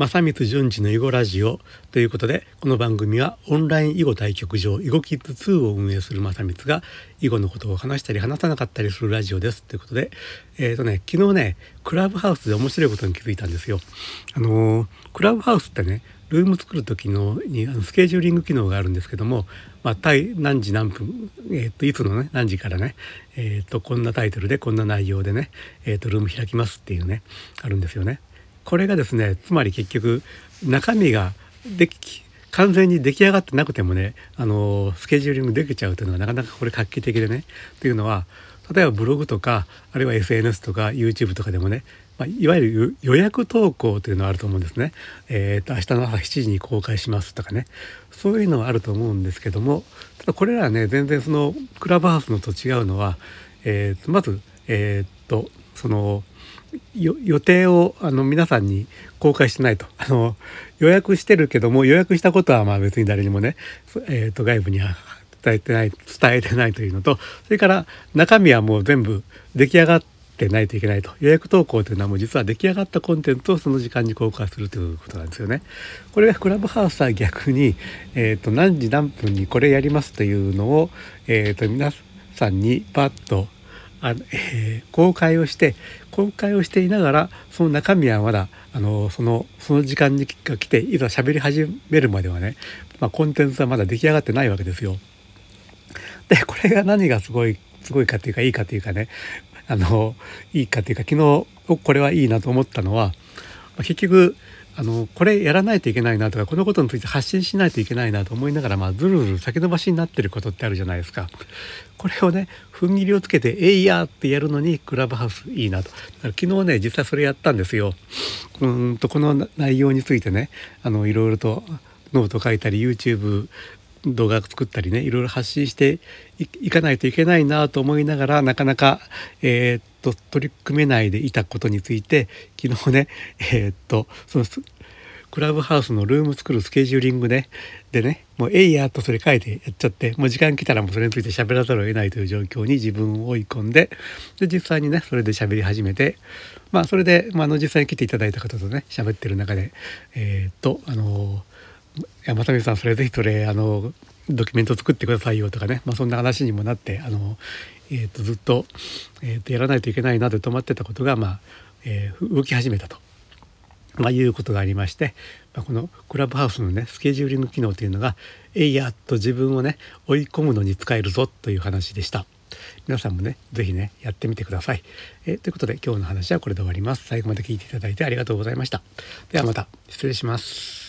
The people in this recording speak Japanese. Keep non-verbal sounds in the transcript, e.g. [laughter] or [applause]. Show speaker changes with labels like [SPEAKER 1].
[SPEAKER 1] 正光淳二の囲碁ラジオということでこの番組はオンライン囲碁対局場囲碁キッズ2を運営する正光が囲碁のことを話したり話さなかったりするラジオですということでえっ、ー、とね昨日ねクラブハウスで面白いことに気づいたんですよ。あのー、クラブハウスってねルーム作る時のにあのスケジューリング機能があるんですけども、まあ、何時何分、えー、といつのね何時からね、えー、とこんなタイトルでこんな内容でね、えー、とルーム開きますっていうねあるんですよね。これがですねつまり結局中身ができ完全に出来上がってなくてもねあのスケジューリングできちゃうというのはなかなかこれ画期的でねというのは例えばブログとかあるいは SNS とか YouTube とかでもね、まあ、いわゆる予約投稿というのはあると思うんですね。えーと、明日の朝7時に公開しますとかねそういうのはあると思うんですけどもただこれらはね全然そのクラブハウスのと違うのは、えー、まずえっ、とその予定をあの皆さんに公開してないと [laughs] あの予約してるけども予約したことはまあ別に誰にもね、えー、と外部には伝えてない伝えてないというのとそれから中身はもう全部出来上がってないといけないと予約投稿というのはもう実は出来上がったコンテンツをその時間に公開するということなんですよね。これがクラブハウスは逆に、えー、と何時何分にこれやりますというのを、えー、と皆さんにパッとあ、えー、公開をして公開をしていながらその中身はまだあのそのその時間にが来ていざ喋り始めるまではね、まあ、コンテンツはまだ出来上がってないわけですよ。でこれが何がすごいすごいかっていうかいいかっていうかねあのいいかっていうか昨日これはいいなと思ったのは結局あのこれやらないといけないなとかこのことについて発信しないといけないなと思いながら、まあ、ずるずる先延ばしになってることってあるじゃないですか。これをね踏ん切りをつけて「えいや!」ってやるのにクラブハウスいいなと。昨日ね実際それやったんですよ。うんとこの内容についてねあのいろいろとノート書いたり YouTube 動画作ったりねいろいろ発信していかないといけないなと思いながらなかなか、えー、っと取り組めないでいたことについて昨日ねえー、っとそのクラブハウスのルーム作るスケジューリングねでねもう「えいや」とそれ書いてやっちゃってもう時間来たらもうそれについて喋らざるを得ないという状況に自分を追い込んでで実際にねそれで喋り始めてまあそれで、まあ、の実際に来ていただいた方とね喋ってる中でえー、っとあの山谷さんそれぜひそれあのドキュメント作ってくださいよとかね、まあ、そんな話にもなってあの、えー、とずっと,、えー、とやらないといけないなと止まってたことが、まあえー、動き始めたと、まあ、いうことがありまして、まあ、このクラブハウスのねスケジューリング機能というのがえいやっと自分をね追い込むのに使えるぞという話でした。皆さんもね是非ねやってみてください、え、ということで今日の話はこれで終わります。最後まで聞いていただいてありがとうございました。ではまた失礼します。